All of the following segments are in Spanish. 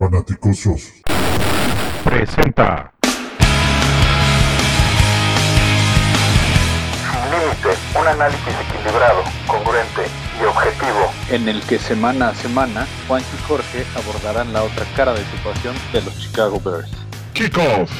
Fanaticosos. Presenta. Sin límite, un análisis equilibrado, congruente y objetivo. en el que semana a semana Juan y Jorge abordarán la otra cara de situación de los Chicago Bears. Kickoff.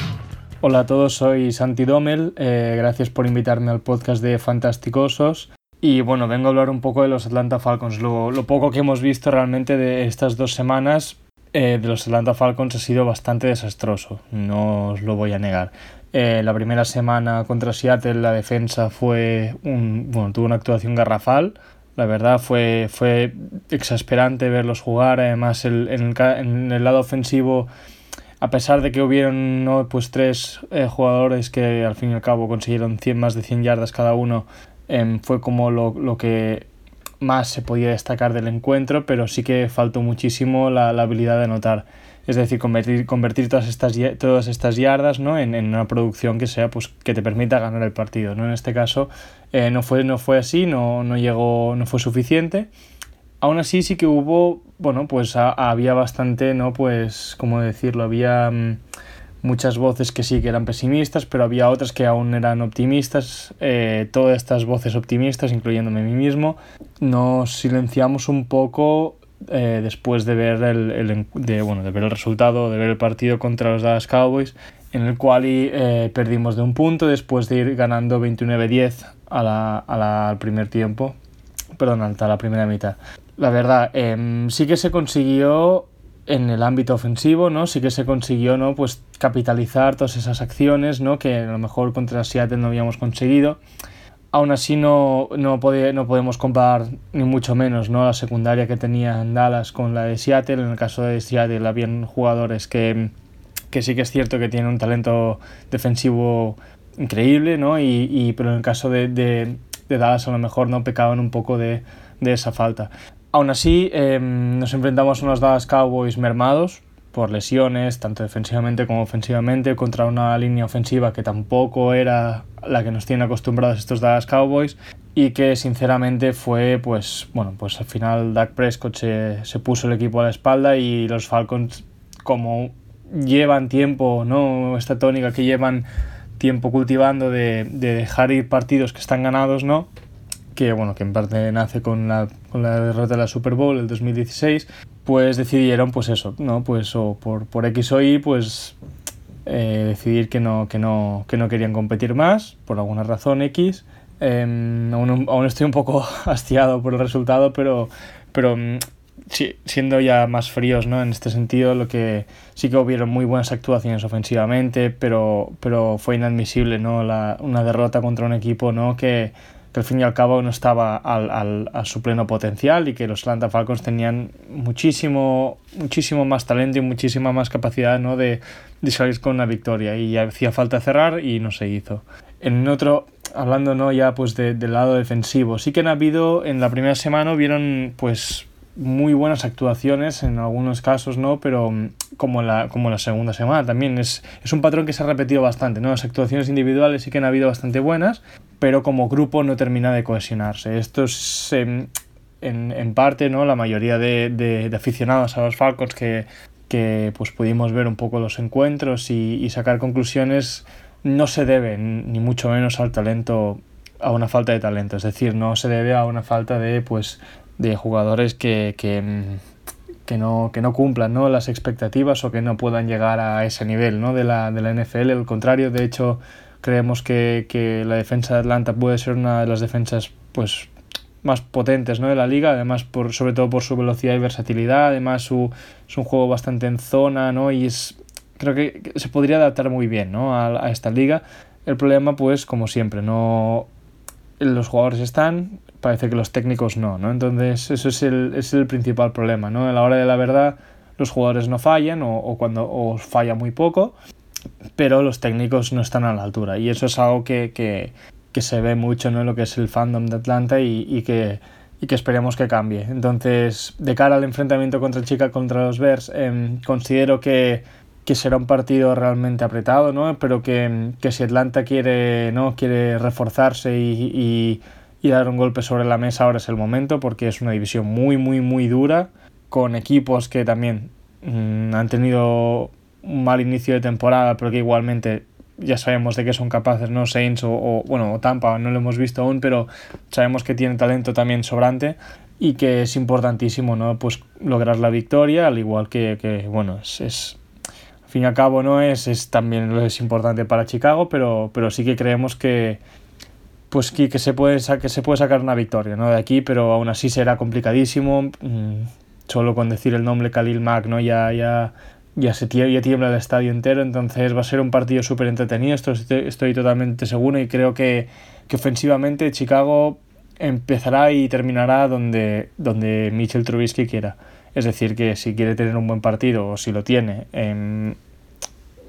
Hola a todos, soy Santi Domel, eh, gracias por invitarme al podcast de Fantasticosos. Y bueno, vengo a hablar un poco de los Atlanta Falcons. Lo, lo poco que hemos visto realmente de estas dos semanas eh, de los Atlanta Falcons ha sido bastante desastroso, no os lo voy a negar. Eh, la primera semana contra Seattle la defensa fue un, bueno, tuvo una actuación garrafal. La verdad fue, fue exasperante verlos jugar. Además, el, en, el, lado ofensivo a pesar de que hubieron pues tres eh, jugadores que al fin y al cabo consiguieron 100, más de 100 yardas cada uno, em, fue como lo, lo que más se podía destacar del encuentro, pero sí que faltó muchísimo la, la habilidad de anotar. Es decir, convertir, convertir todas estas, todas estas yardas ¿no? en, en una producción que sea pues que te permita ganar el partido. ¿no? En este caso eh, no, fue, no fue así, no, no llegó, no fue suficiente. Aún así sí que hubo, bueno, pues a- había bastante, ¿no? Pues, ¿cómo decirlo? Había mm, muchas voces que sí que eran pesimistas, pero había otras que aún eran optimistas. Eh, todas estas voces optimistas, incluyéndome a mí mismo, nos silenciamos un poco eh, después de ver el, el de, bueno, de ver el resultado, de ver el partido contra los Dallas Cowboys, en el cual eh, perdimos de un punto después de ir ganando 29-10 a la, a la- al primer tiempo perdón, hasta la primera mitad. La verdad, em, sí que se consiguió en el ámbito ofensivo, ¿no? Sí que se consiguió, ¿no? Pues capitalizar todas esas acciones, ¿no? Que a lo mejor contra Seattle no habíamos conseguido. Aún así no, no, pode- no podemos comparar ni mucho menos ¿no? la secundaria que tenía en Dallas con la de Seattle. En el caso de Seattle habían jugadores que, que sí que es cierto que tienen un talento defensivo increíble, ¿no? Y, y- pero en el caso de, de, de Dallas a lo mejor no pecaban un poco de, de esa falta. Aún así, eh, nos enfrentamos a unos Dallas Cowboys mermados por lesiones, tanto defensivamente como ofensivamente, contra una línea ofensiva que tampoco era la que nos tiene acostumbrados estos Dallas Cowboys y que sinceramente fue, pues, bueno, pues al final Dak Prescott se, puso el equipo a la espalda y los Falcons, como llevan tiempo, ¿no? Esta tónica que llevan tiempo cultivando de dejar ir partidos que están ganados, ¿no? Que bueno, que en parte nace con la, con la derrota de la Super Bowl el 2016, pues decidieron pues eso, ¿no? Pues o por, por X o Y, pues eh, decidir que no, que, no, que no querían competir más, por alguna razón X. Eh, aún, aún estoy un poco hastiado por el resultado, pero, pero mm, sí, siendo ya más fríos ¿no? en este sentido, lo que sí que hubieron muy buenas actuaciones ofensivamente, pero, pero fue inadmisible ¿no? la, una derrota contra un equipo ¿no? que, que al fin y al cabo no estaba al, al, a su pleno potencial y que los Atlanta Falcons tenían muchísimo, muchísimo más talento y muchísima más capacidad ¿no? de, de salir con una victoria y hacía falta cerrar y no se hizo. En otro, hablando ¿no? ya pues de, del lado defensivo, sí que han habido, en la primera semana vieron pues muy buenas actuaciones en algunos casos, ¿no? Pero mm, como la, como la segunda semana también es, es un patrón que se ha repetido bastante, ¿no? Las actuaciones individuales sí que han habido bastante buenas, pero como grupo no termina de cohesionarse. Esto es em, en, en parte, ¿no? La mayoría de, de, aficionados a los Falcons que, que pues pudimos ver un poco los encuentros y, y sacar conclusiones no se debe ni mucho menos al talento a una falta de talento, es decir, no se debe a una falta de pues de jugadores que, que, que, no, que no cumplan ¿no? las expectativas o que no puedan llegar a ese nivel ¿no? de, la, de la NFL. Al contrario, de hecho, creemos que, que, la defensa de Atlanta puede ser una de las defensas pues, más potentes ¿no? de la liga, además por, sobre todo por su velocidad y versatilidad, además su, es un juego bastante en zona ¿no? y es, creo que se podría adaptar muy bien ¿no? a, a esta liga. El problema, pues, como siempre, no los jugadores están, parece que los técnicos no, ¿no? Entonces, eso es el, es el principal problema, ¿no? A la hora de la verdad, los jugadores no fallan o, o cuando o falla muy poco, pero los técnicos no están a la altura. Y eso es algo que, que, que se ve mucho ¿no? en lo que es el fandom de Atlanta y, y, que, y que esperemos que cambie. Entonces, de cara al enfrentamiento contra Chica, contra los Bears, eh, considero que que será un partido realmente apretado, ¿no? Pero que, que si Atlanta quiere, ¿no? quiere reforzarse y, y, y, dar un golpe sobre la mesa, ahora es el momento, porque es una división muy, muy, muy dura, con equipos que también mm, han tenido un mal inicio de temporada, pero que igualmente ya sabemos de qué son capaces, ¿no? Saints o, bueno, o Tampa, no lo hemos visto aún, pero sabemos que tiene talento también sobrante y que es importantísimo, ¿no? Pues lograr la victoria, al igual que, que bueno, es, es, fin y al cabo, ¿no? Es, es también es importante para Chicago, pero, pero sí que creemos que, pues que, que, se puede, que se puede sacar una victoria, ¿no? De aquí, pero aún así será complicadísimo. Mm, solo con decir el nombre Khalil Mack, ¿no? Ya, ya ya se ya tiembla el estadio entero, entonces va a ser un partido súper entretenido, esto estoy, totalmente seguro y creo que, que, ofensivamente Chicago empezará y terminará donde, donde Mitchell Trubisky quiera. Es decir, que si quiere tener un buen partido o si lo tiene, eh,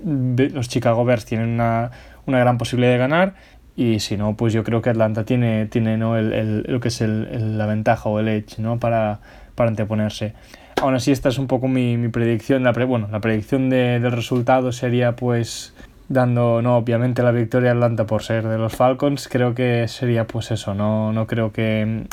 los Chicago Bears tienen una, una, gran posibilidad de ganar y si no, pues yo creo que Atlanta tiene, tiene ¿no? el, el, lo que es el, la ventaja o el edge ¿no? para, para anteponerse. Aún así, esta es un poco mi, mi predicción. La bueno, la predicción de, del resultado sería pues dando, no, obviamente la victoria a Atlanta por ser de los Falcons, creo que sería pues eso, no, no creo que,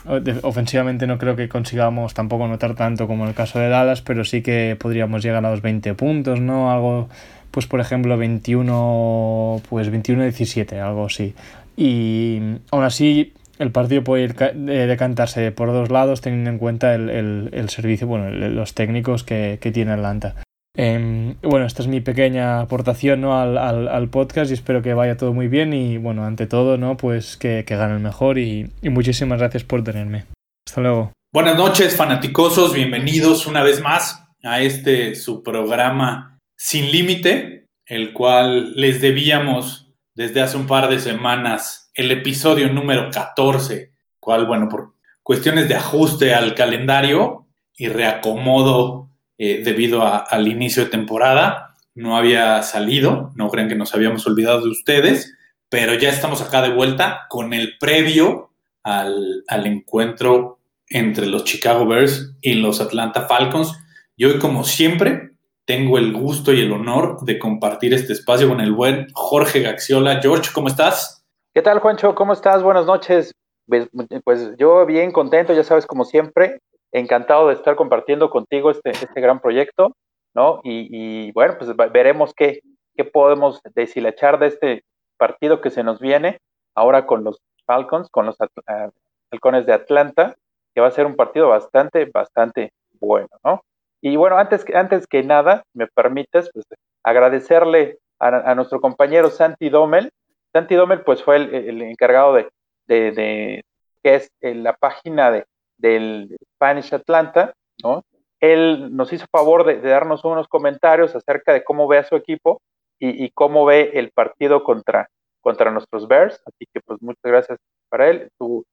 ofensivamente no creo que consigamos tampoco notar tanto como en el caso de Dallas, pero sí que podríamos llegar a los 20 puntos, ¿no? Algo, pues por ejemplo 21, pues 21-17, algo así. Y aún así el partido puede ir decantarse por dos lados teniendo en cuenta el, el, el servicio, bueno, los técnicos que, que tiene Atlanta. Eh, bueno, esta es mi pequeña aportación ¿no? al, al, al, podcast y espero que vaya todo muy bien y bueno, ante todo, ¿no? Pues que, que gane el mejor y, y, muchísimas gracias por tenerme. Hasta luego. Buenas noches, fanaticosos, bienvenidos una vez más a este su programa Sin Límite, el cual les debíamos desde hace un par de semanas el episodio número 14, cual, bueno, por cuestiones de ajuste al calendario y reacomodo eh, debido al inicio de temporada, no había salido, no crean que nos habíamos olvidado de ustedes, pero ya estamos acá de vuelta con el previo al, al encuentro entre los Chicago Bears y los Atlanta Falcons. Y hoy, como siempre, tengo el gusto y el honor de compartir este espacio con el buen Jorge Gaxiola. George, ¿cómo estás? ¿Qué tal, Juancho? ¿Cómo estás? Buenas noches. Pues, pues, yo bien contento, ya sabes, como siempre, encantado de estar compartiendo contigo este, este gran proyecto, ¿no? Y, bueno, pues veremos qué, qué podemos deshilachar de este partido que se nos viene ahora con los Falcons, con los uh, halcones de Atlanta, que va a ser un partido bastante, bastante bueno, ¿no? Y bueno, antes, antes que nada, me permites pues, agradecerle a, a nuestro compañero Santi Domel, Santi Domel pues fue el, encargado de, de, que es eh, la página de, del Spanish Atlanta, ¿no? Él nos hizo favor de, darnos unos comentarios acerca de cómo ve a su equipo y, cómo ve el partido contra, contra nuestros Bears, así que pues muchas gracias para él. Su,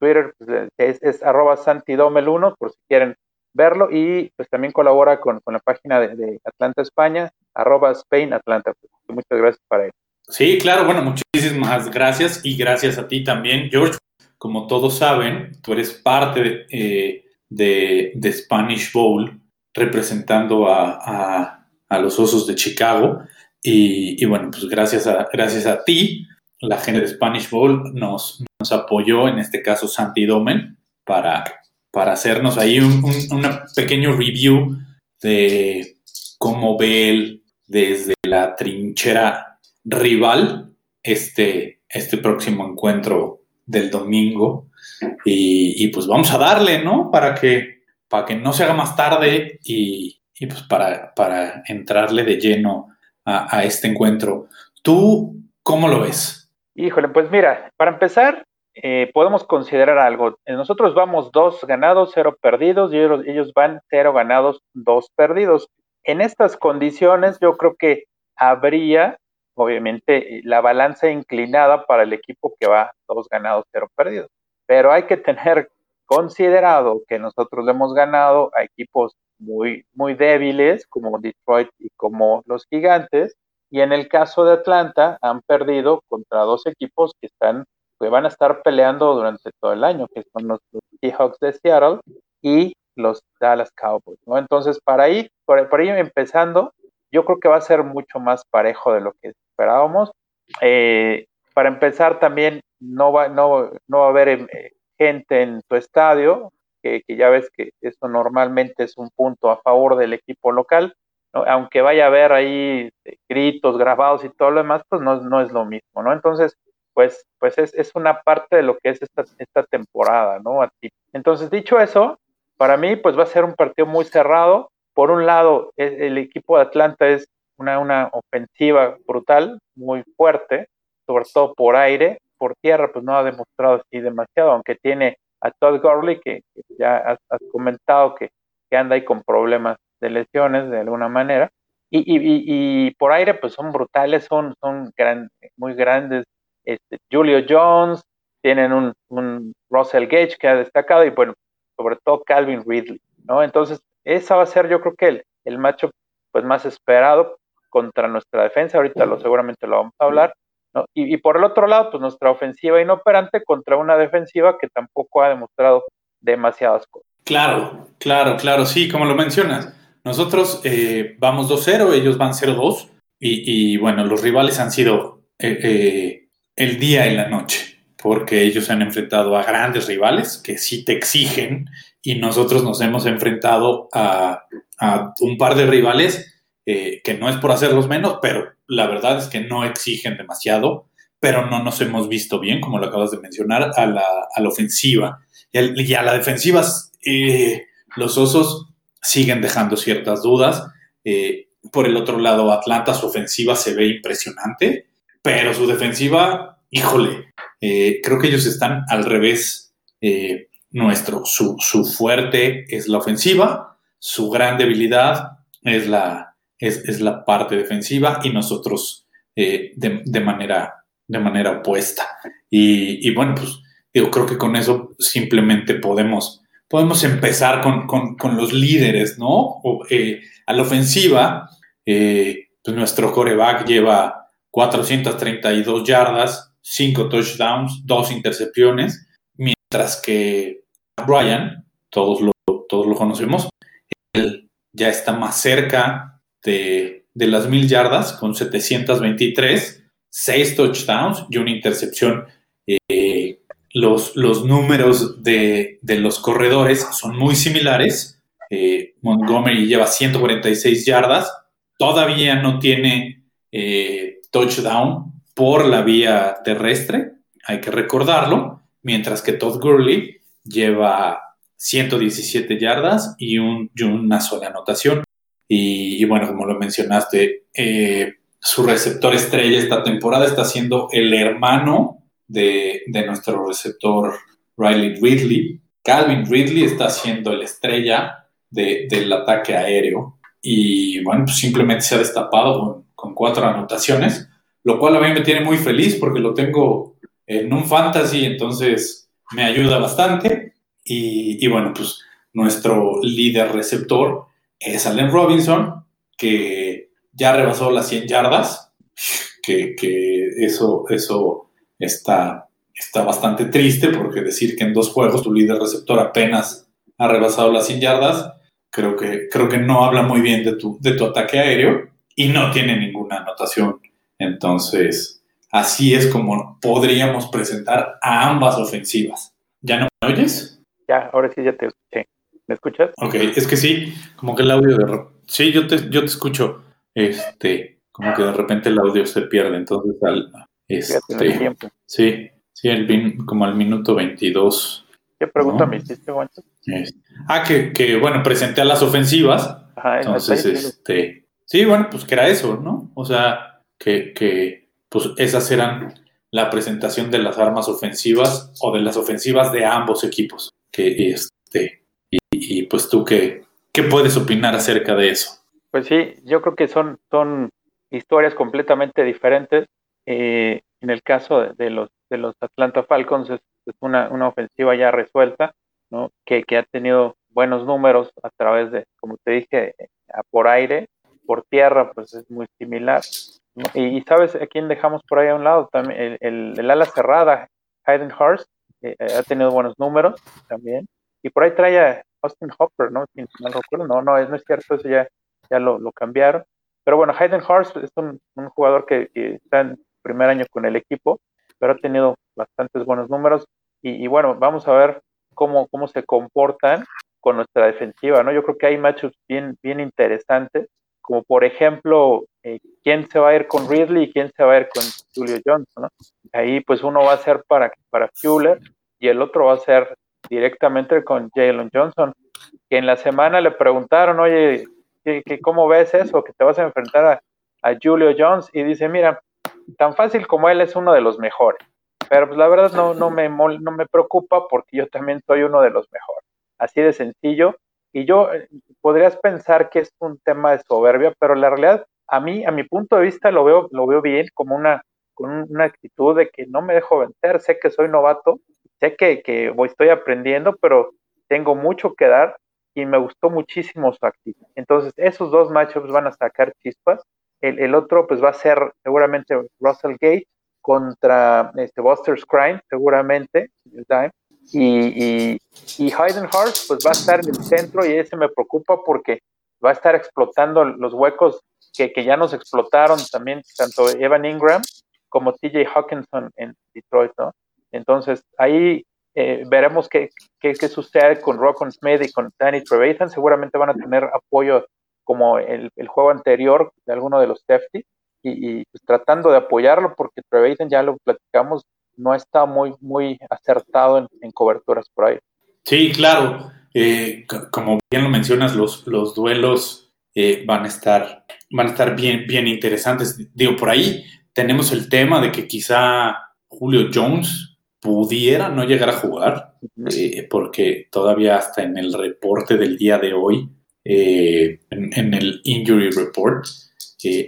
Twitter pues, es, es arroba santidomel1 por si quieren verlo y pues también colabora con, con la página de, Atlanta España, arroba Spain Atlanta. Muchas gracias para él. Sí, claro, bueno, muchísimas gracias y gracias a ti también, George. Como todos saben, tú eres parte de, eh, de, Spanish Bowl representando a, a, los Osos de Chicago. Y, y, bueno, pues gracias a, gracias a ti, la gente de Spanish Bowl nos, nos apoyó, en este caso Santi Domen, para, para hacernos ahí un, un, pequeño review de cómo ve él desde la trinchera rival este, este próximo encuentro del domingo. Y, pues vamos a darle, ¿no? Para que, para que no se haga más tarde y, pues para, para, entrarle de lleno a, este encuentro. ¿Tú cómo lo ves? Híjole, pues mira, para empezar, eh, podemos considerar algo. Nosotros vamos dos ganados, cero perdidos, y ellos, ellos van cero ganados, dos perdidos. En estas condiciones, yo creo que habría obviamente la balanza inclinada para el equipo que va dos ganados, cero perdidos. Pero hay que tener considerado que nosotros le hemos ganado a equipos muy, muy débiles como Detroit y como los Gigantes. Y en el caso de Atlanta han perdido contra dos equipos que están, que van a estar peleando durante todo el año, que son los, Seahawks de Seattle y los Dallas Cowboys. Entonces, para ahí, por, por ahí empezando, yo creo que va a ser mucho más parejo de lo que esperábamos. Eh, para empezar, también no va, no, no va a haber eh, gente en tu estadio, que, ya ves que eso normalmente es un punto a favor del equipo local, aunque vaya a haber ahí eh, gritos grabados y todo lo demás, pues no, no es lo mismo, ¿no? Entonces, pues, pues es, es, una parte de lo que es esta, esta temporada, ¿no? Entonces, dicho eso, para mí, pues va a ser un partido muy cerrado. Por un lado, el equipo de Atlanta es una, una ofensiva brutal, muy fuerte, sobre todo por aire, por tierra, pues no ha demostrado así demasiado, aunque tiene a Todd Gurley, que, ya has, comentado que, que, anda ahí con problemas de lesiones de alguna manera. Y, y, por aire, pues son brutales, son, son muy grandes. Este, Julio Jones, tienen un, un Russell Gage que ha destacado y bueno, sobre todo Calvin Ridley, ¿no? Entonces, esa va a ser yo creo que el, el macho pues más esperado contra nuestra defensa, ahorita lo seguramente lo vamos a hablar, ¿no? Y, y, por el otro lado, pues nuestra ofensiva inoperante contra una defensiva que tampoco ha demostrado demasiadas cosas. Claro, claro, claro, sí, como lo mencionas. Nosotros eh, vamos 2-0, ellos van 0-2 y, y, bueno, los rivales han sido eh, eh, el día y la noche porque ellos se han enfrentado a grandes rivales que sí te exigen y nosotros nos hemos enfrentado a, un par de rivales eh, que no es por hacerlos menos, pero la verdad es que no exigen demasiado, pero no nos hemos visto bien, como lo acabas de mencionar, a la, ofensiva. Y, a la defensiva, eh, los osos siguen dejando ciertas dudas. Eh, por el otro lado, Atlanta, su ofensiva se ve impresionante, pero su defensiva, híjole, creo que ellos están al revés nuestro. Su, fuerte es la ofensiva, su gran debilidad es la, es, la parte defensiva y nosotros eh, de, manera, de manera opuesta. Y, bueno, pues yo creo que con eso simplemente podemos, podemos empezar con, los líderes, ¿no? a la ofensiva, pues nuestro coreback lleva 432 yardas, cinco touchdowns, dos intercepciones, mientras que Brian, todos lo, todos lo conocemos, él ya está más cerca de, las mil yardas con 723, seis touchdowns y una intercepción. Eh, los, los, números de, los corredores son muy similares. Eh, Montgomery lleva 146 yardas, todavía no tiene eh, touchdown, por la vía terrestre, hay que recordarlo, mientras que Todd Gurley lleva 117 yardas y, una sola anotación. Y, bueno, como lo mencionaste, eh, su receptor estrella esta temporada está siendo el hermano de, nuestro receptor Riley Ridley. Calvin Ridley está siendo el estrella del ataque aéreo. Y bueno, pues simplemente se ha destapado con cuatro anotaciones lo cual a mí me tiene muy feliz porque lo tengo en un fantasy, entonces me ayuda bastante. Y, bueno, pues nuestro líder receptor es Allen Robinson, que ya rebasó las 100 yardas, que, eso, eso está, está bastante triste porque decir que en dos juegos tu líder receptor apenas ha rebasado las 100 yardas, creo que, creo que no habla muy bien de tu, de tu ataque aéreo y no tiene ninguna anotación entonces, así es como podríamos presentar a ambas ofensivas. ¿Ya no me oyes? Ya, ahora sí ya te escuché. ¿Me escuchas? Ok, es que sí, como que el audio de... Sí, yo te, yo te escucho. Este, como que de repente el audio se pierde, entonces al... Este, sí, sí, el, como al minuto 22. ¿Qué pregunta me hiciste, Ah, que, que, bueno, presenté a las ofensivas. Ajá, entonces, este... Sí, bueno, pues que era eso, ¿no? O sea, que, pues esas eran la presentación de las armas ofensivas o de las ofensivas de ambos equipos. Que, este, y, pues tú, ¿qué, ¿qué puedes opinar acerca de eso? Pues sí, yo creo que son, son historias completamente diferentes. Eh, en el caso de, los, de los Atlanta Falcons es, una, una, ofensiva ya resuelta, ¿no? que, que, ha tenido buenos números a través de, como te dije, por aire, por tierra, pues es muy similar. Y, sabes a quién dejamos por ahí a un lado también, el, el, ala cerrada, Hayden Hurst, eh, ha tenido buenos números también. Y por ahí trae a Austin Hopper, ¿no? no, no, es, no es cierto, eso ya, ya lo, lo cambiaron. Pero bueno, Hayden Hurst es un, un jugador que, está en primer año con el equipo, pero ha tenido bastantes buenos números. Y, y, bueno, vamos a ver cómo, cómo se comportan con nuestra defensiva, ¿no? Yo creo que hay matchups bien, bien interesantes, como por ejemplo, eh, quién se va a ir con Ridley y quién se va a ir con Julio Johnson, ¿no? Ahí pues uno va a ser para, para Fuller y el otro va a ser directamente con Jalen Johnson, que en la semana le preguntaron, oye, ¿qué, cómo ves eso? Que te vas a enfrentar a, a Julio Jones y dice, mira, tan fácil como él es uno de los mejores. Pero pues la verdad no, no, me, no me preocupa porque yo también soy uno de los mejores. Así de sencillo. Y yo eh, podrías pensar que es un tema de soberbia, pero la realidad, a mí, a mi punto de vista, lo veo, lo veo bien como una, con una actitud de que no me dejo vencer. Sé que soy novato, sé que, que voy, estoy aprendiendo, pero tengo mucho que dar y me gustó muchísimo su actitud. Entonces, esos dos matchups van a sacar chispas. El, el otro, pues va a ser seguramente Russell Gate contra este, Buster Scrine, seguramente, y, y, y Hayden Hurst, pues va a estar en el centro y ese me preocupa porque va a estar explotando los huecos que, que ya nos explotaron también, tanto Evan Ingram como TJ Hawkinson en Detroit, ¿no? Entonces, ahí eh, veremos qué, qué, qué, sucede con Rockon Smith y con Danny Trevathan. Seguramente van a tener apoyo como el, el juego anterior de alguno de los safety y, pues, tratando de apoyarlo porque Trevathan ya lo platicamos, no está muy, muy acertado en, coberturas por ahí. Sí, claro. Eh, como bien lo mencionas, los, los duelos eh, van a estar, van a estar bien, bien interesantes. Digo, por ahí tenemos el tema de que quizá Julio Jones pudiera no llegar a jugar, eh, porque todavía hasta en el reporte del día de hoy, en, el injury report,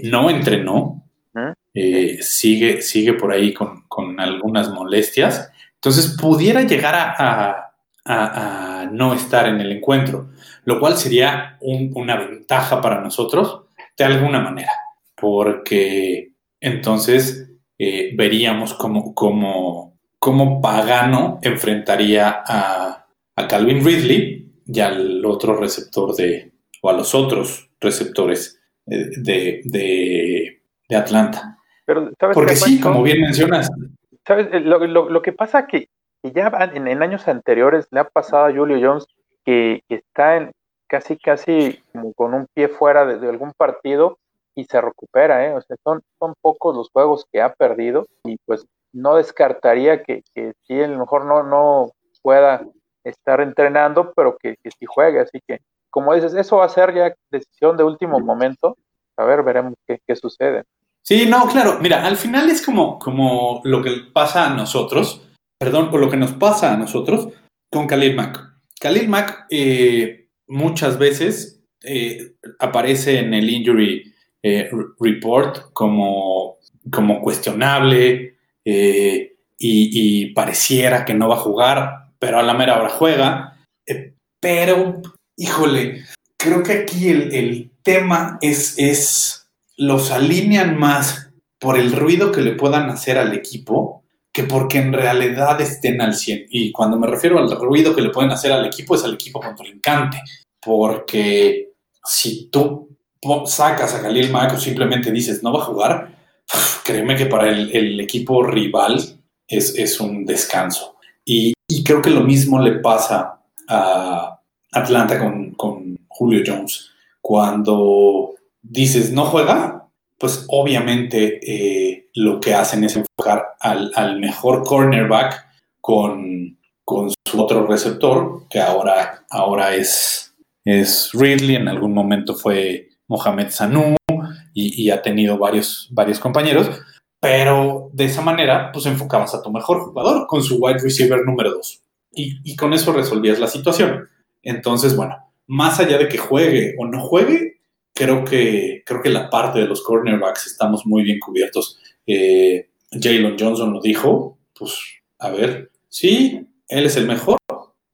no entrenó, eh, sigue, sigue por ahí con, algunas molestias, entonces pudiera llegar a, no estar en el encuentro, lo cual sería una ventaja para nosotros de alguna manera, porque entonces eh, veríamos cómo, cómo, Pagano enfrentaría a, Calvin Ridley y al otro receptor de, o a los otros receptores de, Atlanta. Pero, Porque sí, como bien mencionas. ¿Sabes? Eh, lo, que pasa que, que ya en, años anteriores le ha pasado a Julio Jones que, está en casi, casi como con un pie fuera de, algún partido y se recupera, ¿eh? O sea, son, son pocos los juegos que ha perdido y pues no descartaría que, que sí, a lo mejor no, no pueda estar entrenando, pero que, que sí juegue, así que como dices, eso va a ser ya decisión de último momento. A ver, veremos qué, sucede. Sí, no, claro. Mira, al final es como, como lo que pasa a nosotros, perdón, por lo que nos pasa a nosotros con Khalil Mack. Khalil Mack eh, muchas veces eh, aparece en el injury eh, report como, como cuestionable y, y, pareciera que no va a jugar, pero a la mera hora juega. pero híjole, creo que aquí el, tema es, es, los alinean más por el ruido que le puedan hacer al equipo que porque en realidad estén al 100. Y cuando me refiero al ruido que le pueden hacer al equipo es al equipo encante. Porque si tú sacas a Khalil Mack o simplemente dices no va a jugar, créeme que para el, equipo rival es, un descanso. y, creo que lo mismo le pasa a, Atlanta con, Julio Jones. Cuando dices no juega, pues obviamente eh, lo que hacen es enfocar al, mejor cornerback con, con, su otro receptor, que ahora, ahora es, es Ridley, en algún momento fue Mohamed Sanu y, ha tenido varios, varios compañeros, pero de esa manera pues enfocabas a tu mejor jugador con su wide receiver número 2 y, con eso resolvías la situación. Entonces, bueno, más allá de que juegue o no juegue, creo que, creo que la parte de los cornerbacks estamos muy bien cubiertos. Eh, Jalen Johnson lo dijo, pues a ver, sí, él es el mejor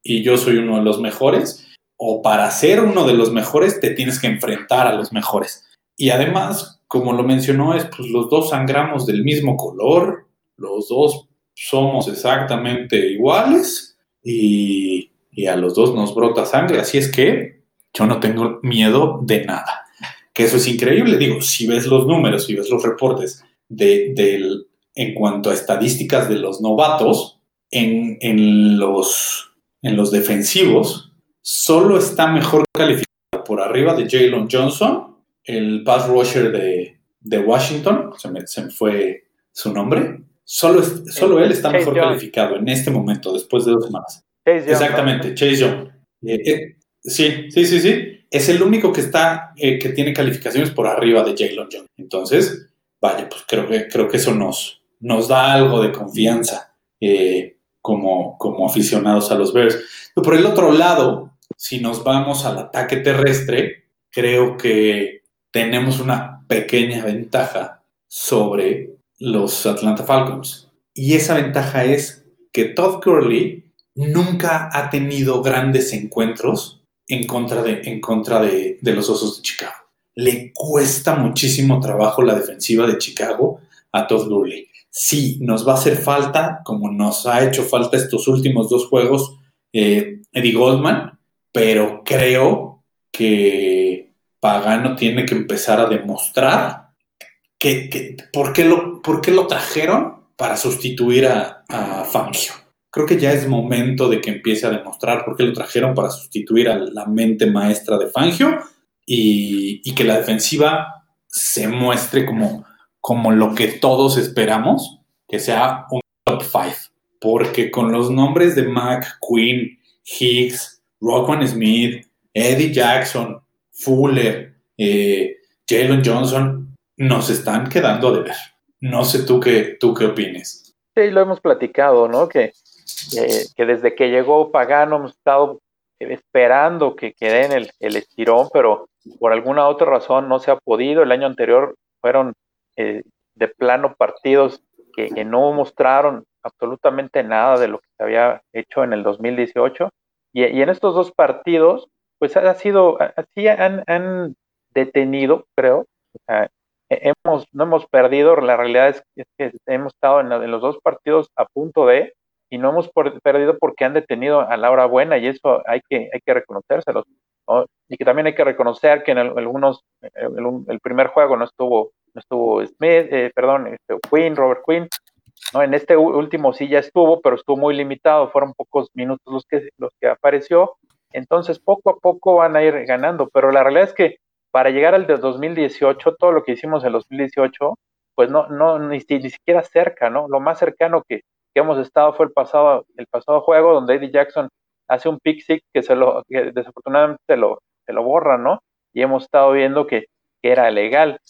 y yo soy uno de los mejores, o para ser uno de los mejores te tienes que enfrentar a los mejores. Y además, como lo mencionó, es pues los dos sangramos del mismo color, los dos somos exactamente iguales y a los dos nos brota sangre, así es que yo no tengo miedo de nada. Que eso es increíble, digo, si ves los números, si ves los reportes de, en cuanto a estadísticas de los novatos, en, los, en los defensivos, solo está mejor calificado por arriba de Jalen Johnson, el pass rusher de, de Washington, se me, se me fue su nombre. Solo, solo él está Chase mejor Young. calificado en este momento, después de dos semanas. Chase Young, Exactamente, Chase Young. Eh, eh, sí, sí, sí, sí. Es el único que está, eh, que tiene calificaciones por arriba de Jalen Young. Entonces, vaya, pues creo que, creo que eso nos, nos da algo de confianza como, como aficionados a los Bears. Pero por el otro lado, si nos vamos al ataque terrestre, creo que tenemos una pequeña ventaja sobre los Atlanta Falcons. Y esa ventaja es que Todd Gurley nunca ha tenido grandes encuentros en contra de, en contra de, de los Osos de Chicago. Le cuesta muchísimo trabajo la defensiva de Chicago a Todd Gurley. Sí, nos va a hacer falta, como nos ha hecho falta estos últimos dos juegos, eh, Eddie Goldman, pero creo que Pagano tiene que empezar a demostrar que, ¿por, qué lo, lo trajeron para sustituir a, Fangio. Creo que ya es momento de que empiece a demostrar por qué lo trajeron para sustituir a la mente maestra de Fangio y, y que la defensiva se muestre como, como lo que todos esperamos, que sea un top 5. Porque con los nombres de Mac, Quinn, Higgs, Rockman Smith, Eddie Jackson, Fuller, eh, Jalen Johnson, nos están quedando a deber. No sé tú qué, tú qué opines. Sí, lo hemos platicado, ¿no? Que, que desde que llegó Pagano hemos estado esperando que, que den el, el estirón, pero por alguna otra razón no se ha podido. El año anterior fueron eh, de plano partidos que, que no mostraron absolutamente nada de lo que se había hecho en el 2018. Y, y en estos dos partidos, pues ha sido, así han, han detenido, creo, hemos, no hemos perdido, la realidad es, que hemos estado en, en, los dos partidos a punto de, y no hemos perdido porque han detenido a la hora buena, y eso hay que, hay que reconocérselos. ¿no? Y que también hay que reconocer que en algunos, el, el, primer juego no estuvo, no estuvo Smith, eh, perdón, este, Quinn, Robert Quinn, ¿no? En este último sí ya estuvo, pero estuvo muy limitado, fueron pocos minutos los que, los que apareció, entonces poco a poco van a ir ganando, pero la realidad es que para llegar al de 2018, todo lo que hicimos en 2018, pues no, no ni, ni siquiera cerca, ¿no? Lo más cercano que, que, hemos estado fue el pasado, el pasado juego donde Eddie Jackson hace un pick que, se lo, que desafortunadamente se lo, se lo borra, ¿no? Y hemos estado viendo que, que era legal.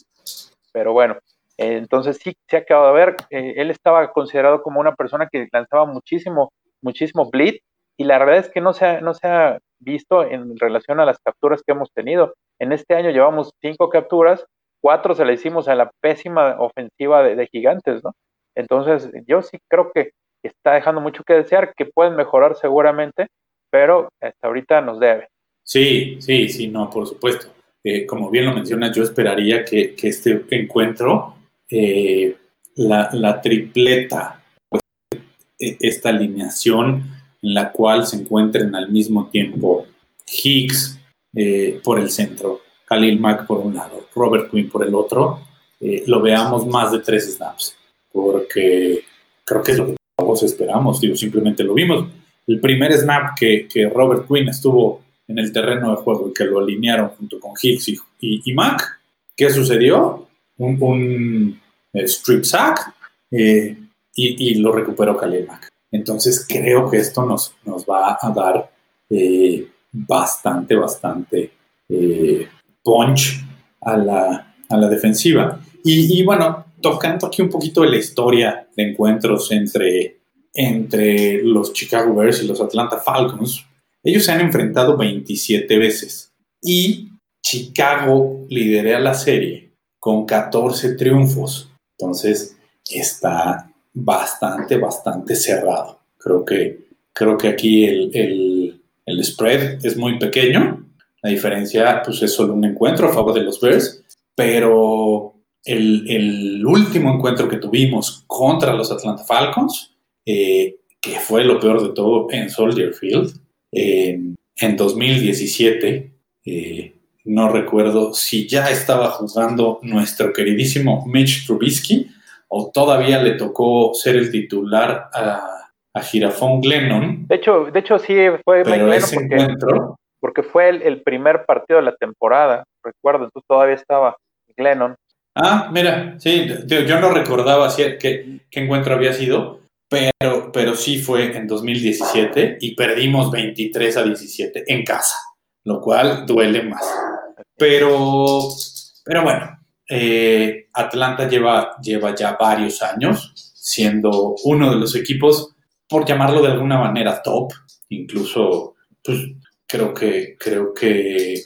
Pero bueno, entonces sí se ha acabado de ver, eh, él estaba considerado como una persona que lanzaba muchísimo, muchísimo bleed, y la verdad es que no se no se ha visto en relación a las capturas que hemos tenido. En este año llevamos cinco capturas, cuatro se le hicimos a la pésima ofensiva de, gigantes, ¿no? Entonces, yo sí creo que está dejando mucho que desear, que pueden mejorar seguramente, pero hasta ahorita nos debe. Sí, sí, sí, no, por supuesto. Eh, como bien lo mencionas, yo esperaría que, que este encuentro, eh, la, la, tripleta, pues, esta alineación en la cual se encuentren al mismo tiempo Higgs eh, por el centro, Khalil Mack por un lado, Robert Quinn por el otro, eh, lo veamos más de tres snaps, porque creo que es lo que todos esperamos, simplemente lo vimos. El primer snap que, Robert Quinn estuvo en el terreno de juego y que lo alinearon junto con Higgs y, y, Mack, ¿qué sucedió? Un, un strip sack eh, y, lo recuperó Khalil Mack. Entonces creo que esto nos, nos va a dar eh, bastante, bastante eh, punch a la, a la defensiva. Y, y, bueno, tocando aquí un poquito de la historia de encuentros entre, entre los Chicago Bears y los Atlanta Falcons, ellos se han enfrentado 27 veces y Chicago lidera la serie con 14 triunfos. Entonces está bastante, bastante cerrado. Creo que, creo que aquí el, el, spread es muy pequeño. La diferencia pues, es solo un encuentro a favor de los Bears, pero el, el último encuentro que tuvimos contra los Atlanta Falcons, eh, que fue lo peor de todo en Soldier Field, eh, en 2017, eh, no recuerdo si ya estaba jugando nuestro queridísimo Mitch Trubisky o todavía le tocó ser el titular a, a Girafón Glennon. De hecho, de hecho sí fue pero ese porque, encuentro, porque fue el, el primer partido de la temporada, recuerdo, entonces todavía estaba Glennon. ah, mira, sí, yo, yo no recordaba si- qué, qué encuentro había sido, pero, pero sí fue en 2017 y perdimos 23 a 17 en casa, lo cual duele más. Pero, pero bueno, eh, Atlanta lleva, lleva ya varios años siendo uno de los equipos, por llamarlo de alguna manera, top. Incluso, pues creo que, creo que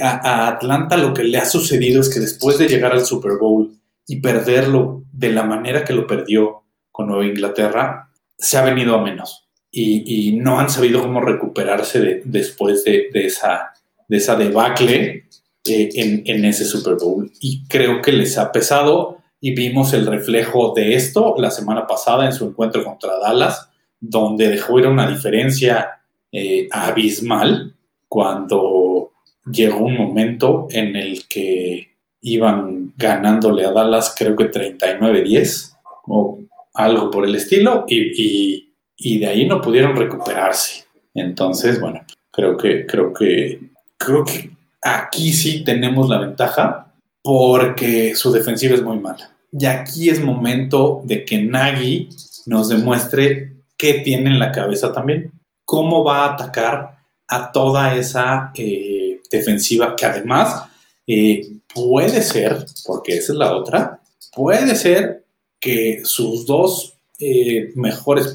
a, Atlanta lo que le ha sucedido es que después de llegar al Super Bowl y perderlo de la manera que lo perdió con Nueva Inglaterra, se ha venido a menos. Y, no han sabido cómo recuperarse de- después de, de esa, de esa debacle eh, en, ese Super Bowl. Y creo que les ha pesado y vimos el reflejo de esto la semana pasada en su encuentro contra Dallas, donde dejó ir una diferencia eh, abismal cuando llegó un momento en el que iban ganándole a Dallas, creo que 39-10 o algo por el estilo, y, y- y de ahí no pudieron recuperarse. Entonces, bueno, creo que, creo que, creo que aquí sí tenemos la ventaja porque su defensiva es muy mala. Y aquí es momento de que Nagy nos demuestre qué tiene en la cabeza también, cómo va a atacar a toda esa eh, defensiva que además eh, puede ser, porque esa es la otra, puede ser que sus dos eh, mejores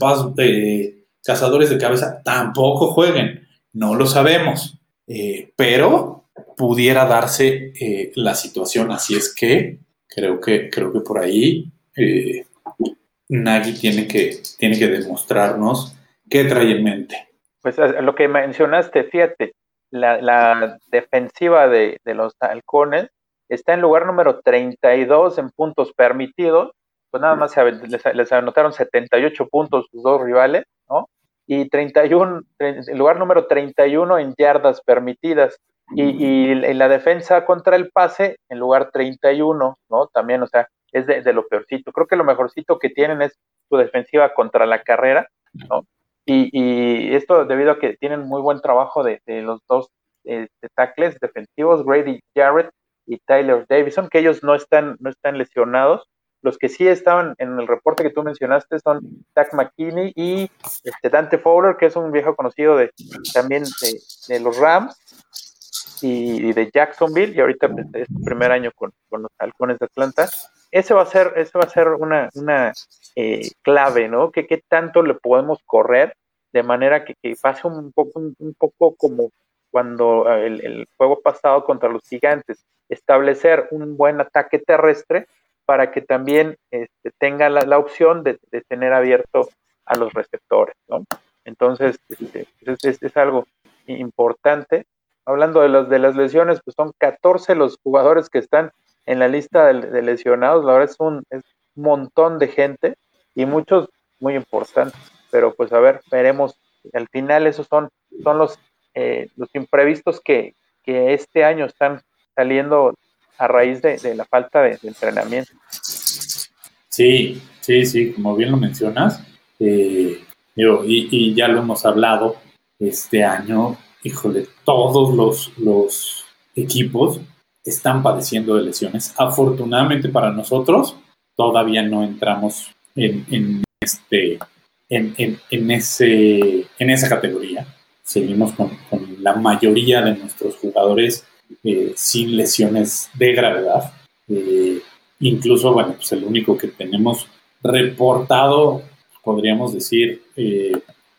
cazadores de cabeza tampoco jueguen, no lo sabemos, pero pudiera darse eh, la situación, así es que creo que, creo que por ahí eh, Nagy tiene que, tiene que demostrarnos qué trae en mente. Pues a lo que mencionaste, fíjate, la, la defensiva de, los halcones está en lugar número 32 en puntos permitidos, pues nada más les, les anotaron 78 puntos sus dos rivales, ¿no? Y 31, tre- en lugar número 31 en yardas permitidas. Y, y la defensa contra el pase en lugar 31, ¿no? También, o sea, es de, lo peorcito. Creo que lo mejorcito que tienen es su defensiva contra la carrera, ¿no? Y, esto debido a que tienen muy buen trabajo de, los dos eh, tackles defensivos, Grady Jarrett y Tyler Davison, que ellos no están, no están lesionados. Los que sí estaban en el reporte que tú mencionaste son Zach McKinney y este Dante Fowler, que es un viejo conocido de también de los Rams y, de Jacksonville, y ahorita pues, es su primer año con, con los halcones de Atlanta. Ese va a ser, ese va a ser una, una eh, clave, ¿no? Que qué tanto le podemos correr de manera que, que pase un poco, un, poco como cuando eh, el, el juego pasado contra los gigantes, establecer un buen ataque terrestre para que también este, tenga la, la opción de, de, tener abierto a los receptores, ¿no? Entonces, este, es, es, es, algo importante. Hablando de, los, de las lesiones, pues son 14 los jugadores que están en la lista de, lesionados, la verdad es un, montón de gente y muchos muy importantes, pero pues a ver, veremos, al final esos son, son los, eh, los imprevistos que, que este año están saliendo a raíz de, de la falta de, entrenamiento. Sí, sí, sí, como bien lo mencionas, eh, y, y, ya lo hemos hablado este año, híjole, todos los, los equipos están padeciendo de lesiones. Afortunadamente para nosotros, todavía no entramos en, en este, en, en, en, ese, en esa categoría. Seguimos con, con la mayoría de nuestros jugadores eh, sin lesiones de gravedad. Eh, incluso, bueno, pues el único que tenemos reportado, podríamos decir, eh,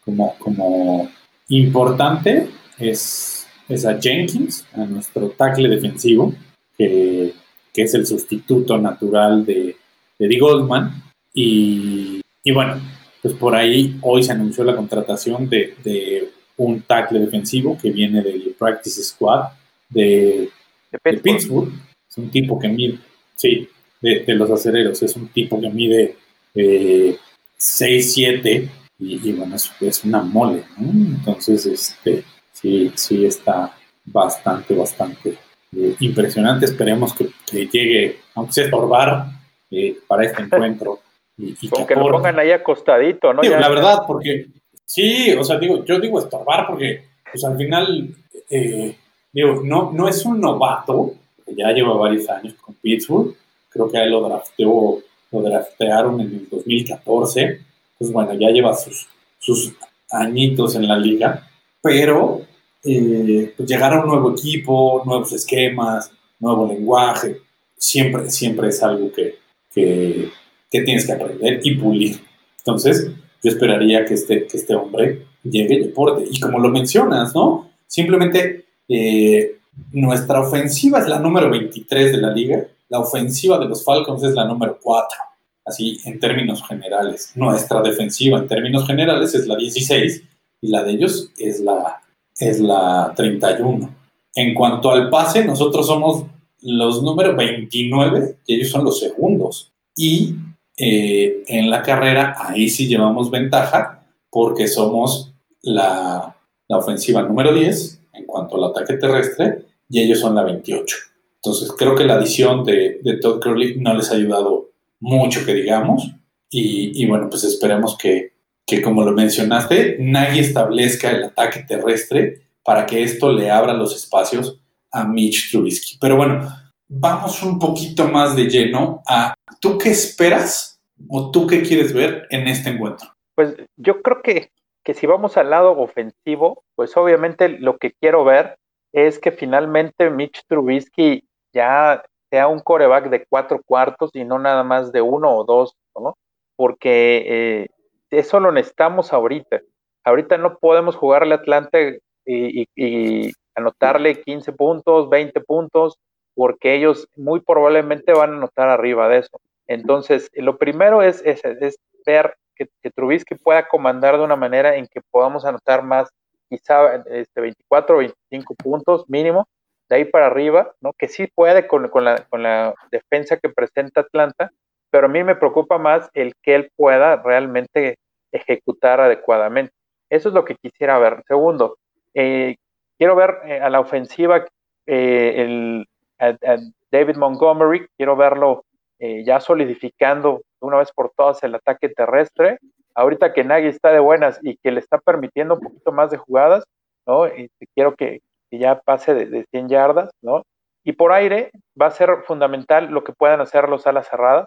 como, como importante es, es, a Jenkins, a nuestro tackle defensivo, que, que es el sustituto natural de, de Eddie Goldman. Y, y, bueno, pues por ahí hoy se anunció la contratación de, de un tackle defensivo que viene del Practice Squad de, de, Pittsburgh. de, Pittsburgh. Es un tipo que mide, sí, de, de los acereros, es un tipo que mide eh, 6'7 y, y, bueno, es, es una mole, ¿no? Entonces, este, sí, sí está bastante, bastante eh, impresionante. Esperemos que, que, llegue, aunque sea estorbar, eh, para este encuentro. y, y Como que lo aporte. pongan ahí acostadito, ¿no? Digo, Ya- la verdad, porque sí, o sea, digo, yo digo estorbar porque, pues al final, eh, digo, no, no es un novato, que ya lleva varios años con Pittsburgh, creo que a él lo drafteó, lo draftearon en el 2014, pues bueno, ya lleva sus, sus añitos en la liga, pero eh, pues llegar a un nuevo equipo, nuevos esquemas, nuevo lenguaje, siempre, siempre es algo que, que, tienes que aprender y pulir. Entonces, yo esperaría que este, que este hombre llegue y aporte. Y como lo mencionas, ¿no? Simplemente eh, nuestra ofensiva es la número 23 de la liga, la ofensiva de los Falcons es la número 4, así en términos generales. Nuestra defensiva en términos generales es la 16 y la de ellos es la, es la 31. En cuanto al pase, nosotros somos los número 29 y ellos son los segundos. Y eh, en la carrera, ahí sí llevamos ventaja porque somos la, la ofensiva número 10 en cuanto al ataque terrestre y ellos son la 28. Entonces creo que la adición de, de Todd Curley no les ha ayudado mucho, que digamos. Y, y bueno, pues esperemos que, que, como lo mencionaste, nadie establezca el ataque terrestre para que esto le abra los espacios a Mitch Trubisky. Pero bueno, vamos un poquito más de lleno a ¿tú qué esperas o tú qué quieres ver en este encuentro? Pues yo creo que, que si vamos al lado ofensivo, pues obviamente lo que quiero ver es que finalmente Mitch Trubisky ya sea un coreback de cuatro cuartos y no nada más de uno o dos, ¿no? Porque eh, eso lo necesitamos ahorita. Ahorita no podemos jugarle a Atlanta y, anotarle 15 puntos, 20 puntos, porque ellos muy probablemente van a anotar arriba de eso. Entonces, lo primero es, es, es ver que, Trubisky pueda comandar de una manera en que podamos anotar más, quizá este, 24 o 25 puntos mínimo, de ahí para arriba, ¿no? que sí puede con, la, con la defensa que presenta Atlanta, pero a mí me preocupa más el que él pueda realmente ejecutar adecuadamente. Eso es lo que quisiera ver. Segundo, eh, quiero ver eh, a la ofensiva eh, el, a, David Montgomery, quiero verlo eh, ya solidificando una vez por todas el ataque terrestre. Ahorita que Nagy está de buenas y que le está permitiendo un poquito más de jugadas, ¿no? Y quiero que, que ya pase de, de, 100 yardas, ¿no? Y por aire va a ser fundamental lo que puedan hacer los alas cerradas,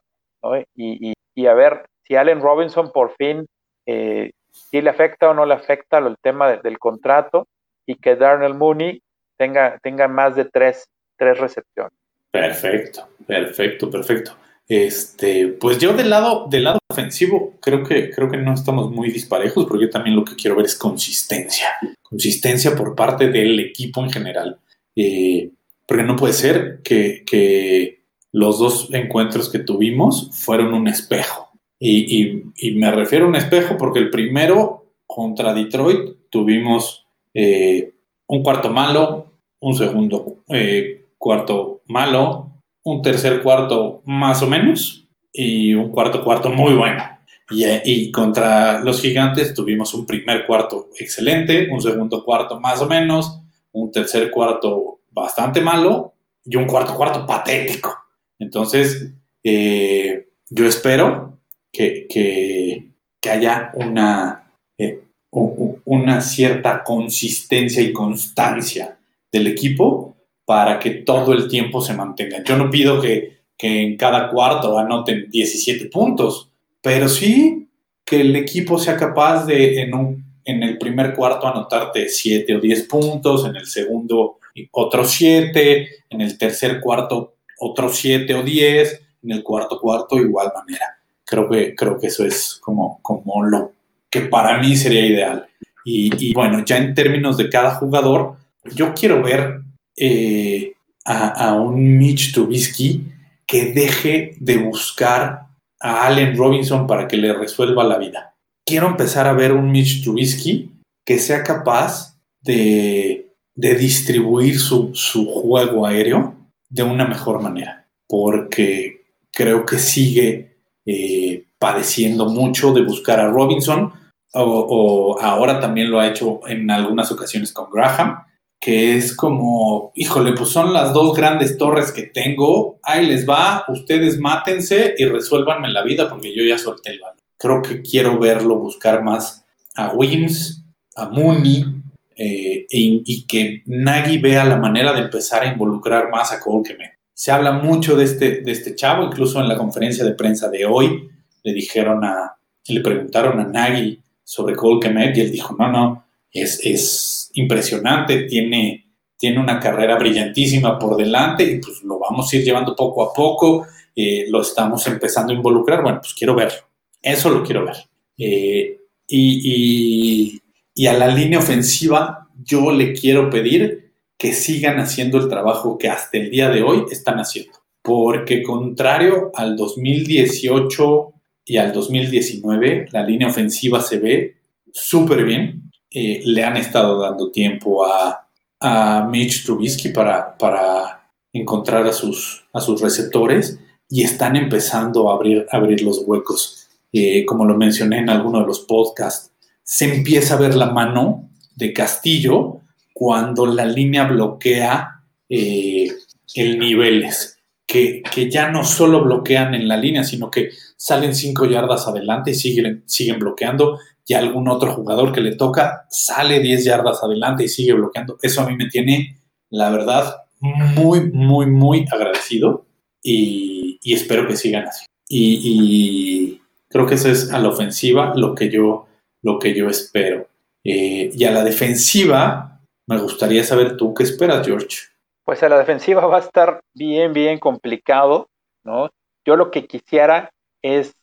Y, y, a ver si Allen Robinson por fin, eh, si le afecta o no le afecta el tema de, del contrato y que Darnell Mooney tenga, tenga más de tres, tres recepciones. Perfecto, perfecto, perfecto. Este, pues yo del lado, del lado ofensivo creo que, creo que no estamos muy disparejos porque yo también lo que quiero ver es consistencia. Consistencia por parte del equipo en general. Eh, porque no puede ser que, los dos encuentros que tuvimos fueron un espejo. Y, me refiero a un espejo porque el primero contra Detroit tuvimos eh, un cuarto malo, un segundo eh, cuarto malo, un tercer cuarto más o menos y un cuarto cuarto muy bueno. Y, contra los gigantes tuvimos un primer cuarto excelente, un segundo cuarto más o menos, un tercer cuarto bastante malo y un cuarto cuarto patético. Entonces, eh, yo espero que, que, haya una, eh, una cierta consistencia y constancia del equipo para que todo el tiempo se mantenga. Yo no pido que, que en cada cuarto anoten 17 puntos, pero sí que el equipo sea capaz de en, un, en el primer cuarto anotarte 7 o 10 puntos, en el segundo otros 7, en el tercer cuarto otros 7 o 10, en el cuarto cuarto igual manera. Creo que, creo que eso es como, como lo que para mí sería ideal. Y, bueno, ya en términos de cada jugador, yo quiero ver eh, a, a, un Mitch Trubisky que deje de buscar a Allen Robinson para que le resuelva la vida. Quiero empezar a ver un Mitch Trubisky que sea capaz de, de distribuir su, su, juego aéreo de una mejor manera, porque creo que sigue eh, padeciendo mucho de buscar a Robinson, o, o ahora también lo ha hecho en algunas ocasiones con Graham, que es como, híjole, pues son las dos grandes torres que tengo, ahí les va, ustedes mátense y resuélvanme la vida porque yo ya solté el balón. Creo que quiero verlo buscar más a Wims, a Mooney, eh, y, y, que Nagy vea la manera de empezar a involucrar más a Kemet. Se habla mucho de este, de este chavo, incluso en la conferencia de prensa de hoy le dijeron a, le preguntaron a Nagy sobre Cole Kemet y él dijo, no, no, es, es impresionante, tiene, tiene una carrera brillantísima por delante y pues lo vamos a ir llevando poco a poco, eh, lo estamos empezando a involucrar, bueno, pues quiero verlo, eso lo quiero ver. Eh, y, y a la línea ofensiva yo le quiero pedir que sigan haciendo el trabajo que hasta el día de hoy están haciendo. Porque contrario al 2018 y al 2019, la línea ofensiva se ve súper bien. Eh, le han estado dando tiempo a, a Mitch Trubisky para, para encontrar a sus, a sus receptores y están empezando a abrir, abrir los huecos. Eh, como lo mencioné en alguno de los podcasts, se empieza a ver la mano de Castillo cuando la línea bloquea eh, el niveles, que, que, ya no solo bloquean en la línea, sino que salen cinco yardas adelante y siguen, siguen bloqueando, y algún otro jugador que le toca sale 10 yardas adelante y sigue bloqueando. Eso a mí me tiene, la verdad, muy, muy, muy agradecido y, espero que sigan así. Y, y creo que eso es a la ofensiva lo que yo lo que yo espero. Eh, y a la defensiva, me gustaría saber tú qué esperas, George. Pues a la defensiva va a estar bien, bien complicado, ¿no? Yo lo que quisiera es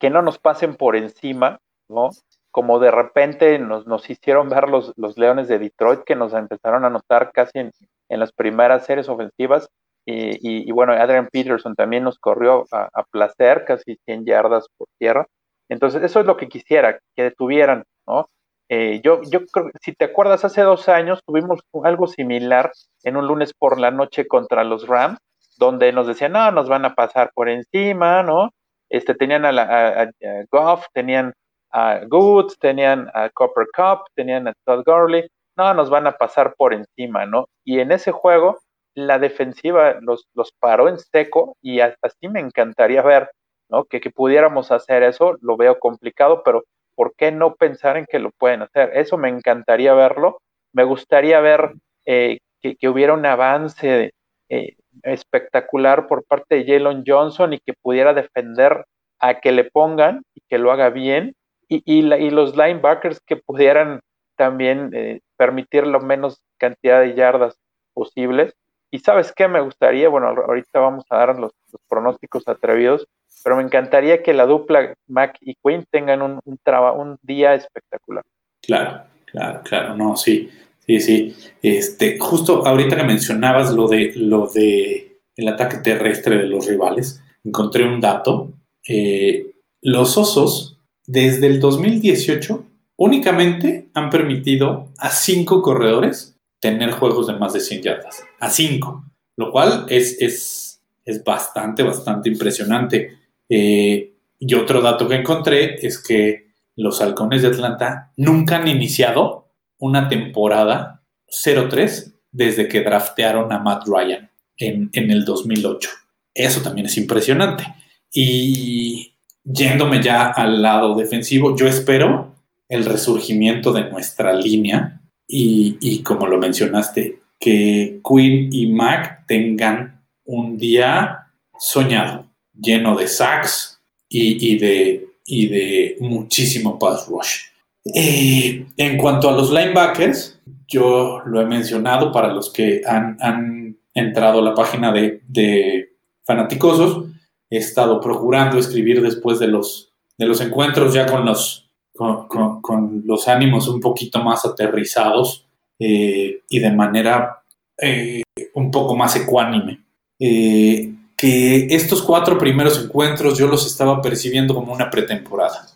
que, no nos pasen por encima, ¿no? Como de repente nos, nos hicieron ver los, los, Leones de Detroit, que nos empezaron a notar casi en, en las primeras series ofensivas. Y, y, bueno, Adrian Peterson también nos corrió a, a placer, casi 100 yardas por tierra. Entonces, eso es lo que quisiera, que detuvieran, ¿no? Eh, yo, yo creo, si te acuerdas, hace dos años tuvimos algo similar en un lunes por la noche contra los Rams, donde nos decían, no, nos van a pasar por encima, ¿no? Este, tenían a, la, a, Goff, tenían a Goods, tenían a Copper Cup, tenían a Todd Gurley, no, nos van a pasar por encima, ¿no? Y en ese juego, la defensiva los, los paró en seco y así me encantaría ver Que, pudiéramos hacer eso, lo veo complicado, pero ¿por qué no pensar en que lo pueden hacer? Eso me encantaría verlo. Me gustaría ver eh, que, hubiera un avance eh, espectacular por parte de Jalen Johnson y que pudiera defender a que le pongan y que lo haga bien. Y, y, la, y los linebackers que pudieran también eh, permitir la menos cantidad de yardas posibles. Y sabes qué me gustaría, bueno, ahorita vamos a dar los pronósticos atrevidos, pero me encantaría que la dupla Mac y Quinn tengan un, un, un día espectacular. Claro, claro, claro, no, sí, sí, sí. Este, justo ahorita que mencionabas lo de lo de el ataque terrestre de los rivales, encontré un dato. Eh, los osos, desde el 2018, únicamente han permitido a cinco corredores tener juegos de más de 100 yardas. A cinco, lo cual es, es, es bastante, bastante impresionante. Eh, y otro dato que encontré es que los halcones de Atlanta nunca han iniciado una temporada 0-3 desde que draftearon a Matt Ryan en, en, el 2008. Eso también es impresionante. Y yéndome ya al lado defensivo, yo espero el resurgimiento de nuestra línea y, y como lo mencionaste, que Quinn y Mac tengan un día soñado lleno de sacks y, y, de, y de muchísimo pass rush. Eh, en cuanto a los linebackers, yo lo he mencionado para los que han, han entrado a la página de, de, Fanaticosos. He estado procurando escribir después de los, de los encuentros ya con los, con, con, con los ánimos un poquito más aterrizados eh, y de manera eh, un poco más ecuánime. Que estos cuatro primeros encuentros yo los estaba percibiendo como una pretemporada.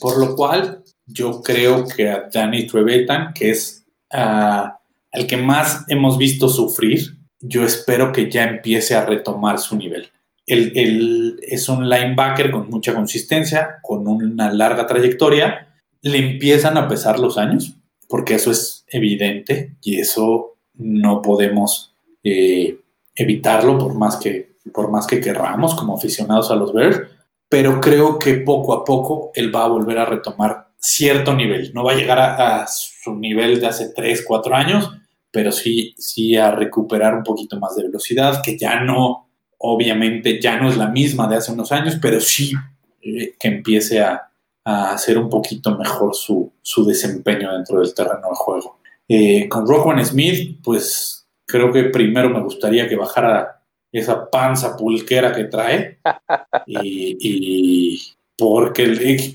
Por lo cual, yo creo que a Danny Trevetan, que es uh, el que más hemos visto sufrir, yo espero que ya empiece a retomar su nivel. Él, él, es un linebacker con mucha consistencia, con una larga trayectoria. Le empiezan a pesar los años, porque eso es evidente y eso no podemos eh, evitarlo por más que por más que querramos como aficionados a los Bears, pero creo que poco a poco él va a volver a retomar cierto nivel. No va a llegar a, su nivel de hace 3, 4 años, pero sí, sí a recuperar un poquito más de velocidad, que ya no, obviamente ya no es la misma de hace unos años, pero sí eh, que empiece a, a, hacer un poquito mejor su, su, desempeño dentro del terreno de juego. Eh, con Rockwan Smith, pues creo que primero me gustaría que bajara esa panza pulquera que trae. Y, y porque,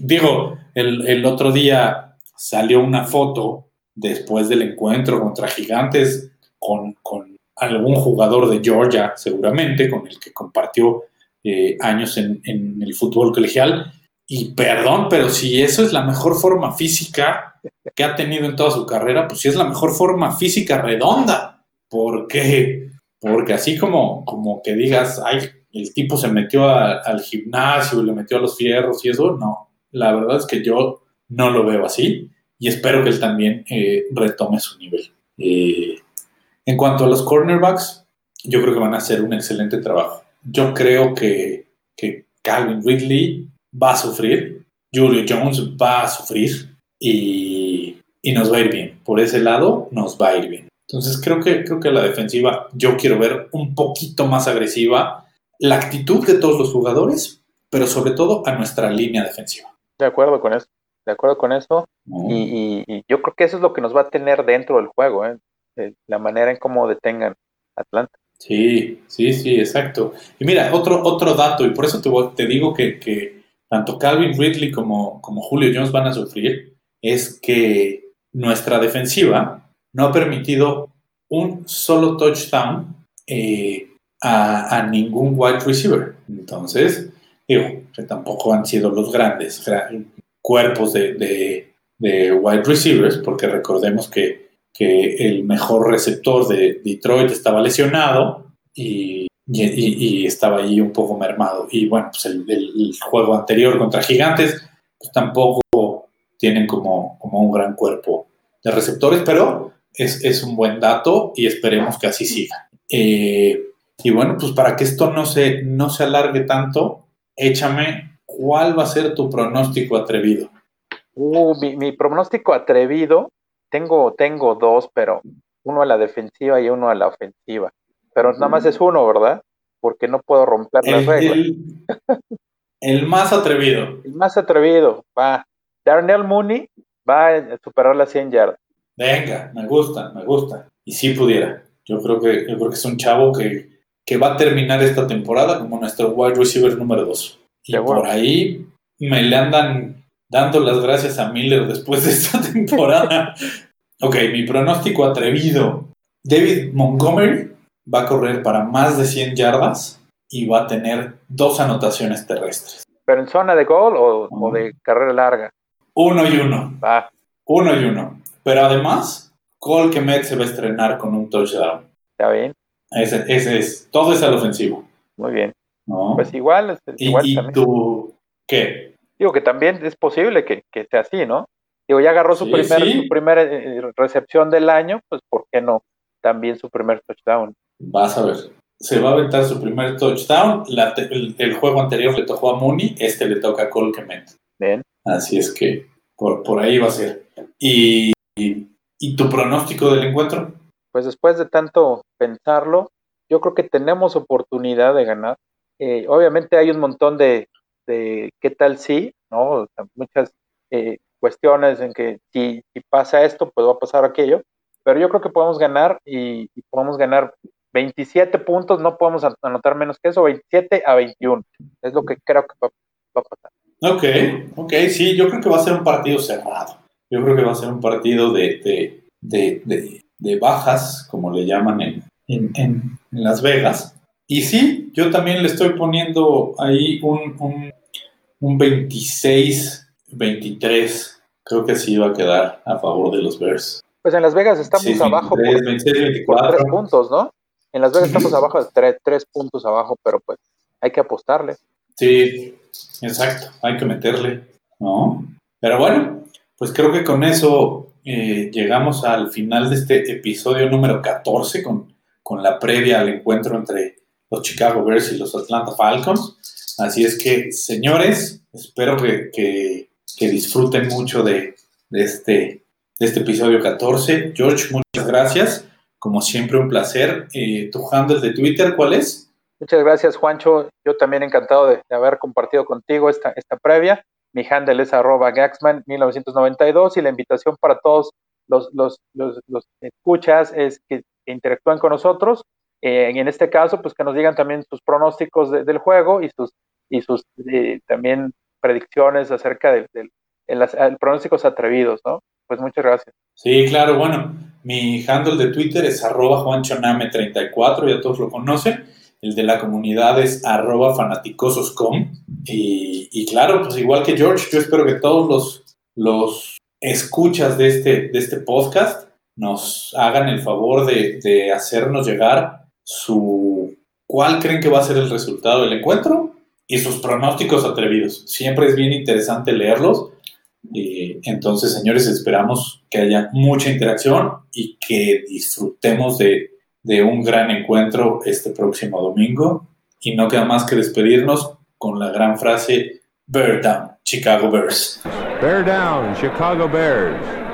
digo, el, el, otro día salió una foto después del encuentro contra Gigantes con, con algún jugador de Georgia, seguramente, con el que compartió eh, años en, en el fútbol colegial. Y perdón, pero si eso es la mejor forma física que ha tenido en toda su carrera, pues sí es la mejor forma física redonda. Porque porque así como, como que digas, ay, el tipo se metió al gimnasio y le metió a los fierros y eso, no. La verdad es que yo no lo veo así y espero que él también eh, retome su nivel. Eh, en cuanto a los cornerbacks, yo creo que van a hacer un excelente trabajo. Yo creo que, que Calvin Ridley va a sufrir, Julio Jones va a sufrir y, y nos va a ir bien. Por ese lado, nos va a ir bien. Entonces creo que, creo que la defensiva yo quiero ver un poquito más agresiva la actitud de todos los jugadores, pero sobre todo a nuestra línea defensiva. De acuerdo con eso, de acuerdo con eso. Y, y, y, yo creo que eso es lo que nos va a tener dentro del juego, ¿eh? la manera en cómo detengan Atlanta. Sí, sí, sí, exacto. Y mira, otro, otro dato, y por eso te, te digo que, que, tanto Calvin Ridley como, como Julio Jones van a sufrir, es que nuestra defensiva no ha permitido un solo touchdown eh, a, ningún wide receiver. Entonces, digo, que tampoco han sido los grandes cuerpos de, de, de, wide receivers, porque recordemos que, el mejor receptor de Detroit estaba lesionado y, estaba ahí un poco mermado. Y bueno, pues el, el juego anterior contra Gigantes, pues tampoco tienen como, como un gran cuerpo de receptores, pero es, es, un buen dato y esperemos que así siga. Eh, y bueno, pues para que esto no se, no se alargue tanto, échame cuál va a ser tu pronóstico atrevido. Uh, mi, mi, pronóstico atrevido, tengo, tengo dos, pero uno a la defensiva y uno a la ofensiva. Pero nada más es uno, ¿verdad? Porque no puedo romper las el, reglas. El, el, más atrevido. El más atrevido, va. Darnell Mooney va a superar las 100 yardas. Venga, me gusta, me gusta. Y si pudiera. Yo creo que, yo creo que es un chavo que, que va a terminar esta temporada como nuestro wide receiver número 2. Y por ahí me le andan dando las gracias a Miller después de esta temporada. ok, mi pronóstico atrevido. David Montgomery va a correr para más de 100 yardas y va a tener dos anotaciones terrestres. ¿Pero en zona de gol o, uh -huh. o de carrera larga? Uno y uno. Va. Uno y uno. Pero además, Cole Kemet se va a estrenar con un touchdown. Está bien. Ese, ese es, todo es al ofensivo. Muy bien. ¿no? Pues igual. igual ¿Y, y tú qué? Digo que también es posible que, que sea así, ¿no? Digo, ya agarró su Sí, primer, sí. su primera eh, recepción del año, pues ¿por qué no? También su primer touchdown. Vas a ver. Se va a aventar su primer touchdown. La te- el, el juego anterior le tocó a Mooney, este le toca a Cole Kemet. Bien. Así es que por, por ahí va a ser. Y, y, ¿y tu pronóstico del encuentro? Pues después de tanto pensarlo, yo creo que tenemos oportunidad de ganar. Eh, obviamente hay un montón de, de qué tal si, ¿no? Muchas eh, cuestiones en que si, si, pasa esto, pues va a pasar aquello. Pero yo creo que podemos ganar y, y, podemos ganar 27 puntos, no podemos anotar menos que eso, 27 a 21. Es lo que creo que va, va a pasar. Ok, ok, sí, yo creo que va a ser un partido cerrado. Yo creo que va a ser un partido de, de, de, de, bajas, como le llaman en, en, en, Las Vegas. Y sí, yo también le estoy poniendo ahí un, un, un 26-23. Creo que sí va a quedar a favor de los Bears. Pues en Las Vegas estamos Sí, abajo 23, por, 26, por 24. tres puntos, ¿no? En Las Vegas estamos abajo de tres, tres puntos abajo, pero pues hay que apostarle. Sí, exacto, hay que meterle, ¿no? Pero bueno, pues creo que con eso eh, llegamos al final de este episodio número 14 con, con la previa al encuentro entre los Chicago Bears y los Atlanta Falcons. Así es que, señores, espero que, que, disfruten mucho de, de, este, este episodio 14. George, muchas gracias. Como siempre, un placer. Eh, ¿Tu handle de Twitter cuál es? Muchas gracias, Juancho. Yo también encantado de, de haber compartido contigo esta, esta previa. Mi handle es arroba Gaxman1992 y la invitación para todos los, los, los, los escuchas es que interactúen con nosotros. Eh, en este caso, pues que nos digan también sus pronósticos de, del juego y sus, y sus eh, también predicciones acerca del de, de, pronósticos atrevidos, ¿no? Pues muchas gracias. Sí, claro, bueno, mi handle de Twitter es arroba juanchoname34, ya todos lo conocen. El de la comunidad es arroba fanaticososcom. Y, y, claro, pues igual que George, yo espero que todos los, los escuchas de este, de este podcast nos hagan el favor de, de hacernos llegar su cuál creen que va a ser el resultado del encuentro y sus pronósticos atrevidos. Siempre es bien interesante leerlos. Entonces, señores, esperamos que haya mucha interacción y que disfrutemos de, de un gran encuentro este próximo domingo. Y no queda más que despedirnos con la gran frase Bear Down, Chicago Bears. Bear Down, Chicago Bears.